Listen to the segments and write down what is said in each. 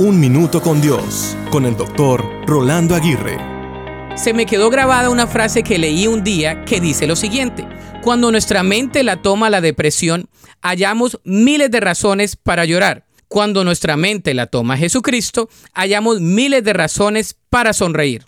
Un Minuto con Dios, con el doctor Rolando Aguirre. Se me quedó grabada una frase que leí un día que dice lo siguiente. Cuando nuestra mente la toma la depresión, hallamos miles de razones para llorar. Cuando nuestra mente la toma Jesucristo, hallamos miles de razones para sonreír.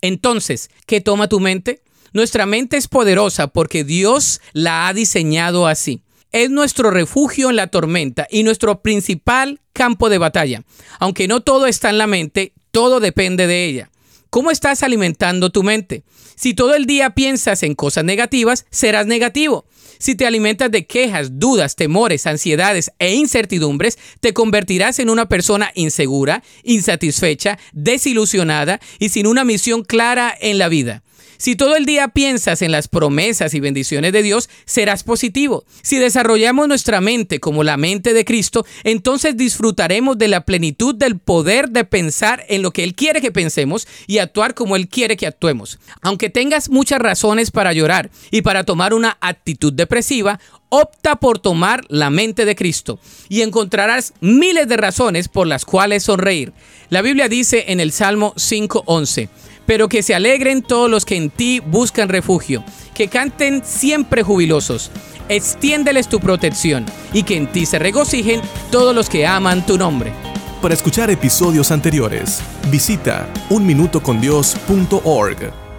Entonces, ¿qué toma tu mente? Nuestra mente es poderosa porque Dios la ha diseñado así es nuestro refugio en la tormenta y nuestro principal campo de batalla. Aunque no todo está en la mente, todo depende de ella. ¿Cómo estás alimentando tu mente? Si todo el día piensas en cosas negativas, serás negativo. Si te alimentas de quejas, dudas, temores, ansiedades e incertidumbres, te convertirás en una persona insegura, insatisfecha, desilusionada y sin una misión clara en la vida. Si todo el día piensas en las promesas y bendiciones de Dios, serás positivo. Si desarrollamos nuestra mente como la mente de Cristo, entonces disfrutaremos de la plenitud del poder de pensar en lo que Él quiere que pensemos y actuar como Él quiere que actuemos. Aunque tengas muchas razones para llorar y para tomar una actitud depresiva, opta por tomar la mente de Cristo y encontrarás miles de razones por las cuales sonreír. La Biblia dice en el Salmo 5.11, pero que se alegren todos los que en ti buscan refugio, que canten siempre jubilosos. Extiéndeles tu protección y que en ti se regocijen todos los que aman tu nombre. Para escuchar episodios anteriores, visita unminutocondios.org.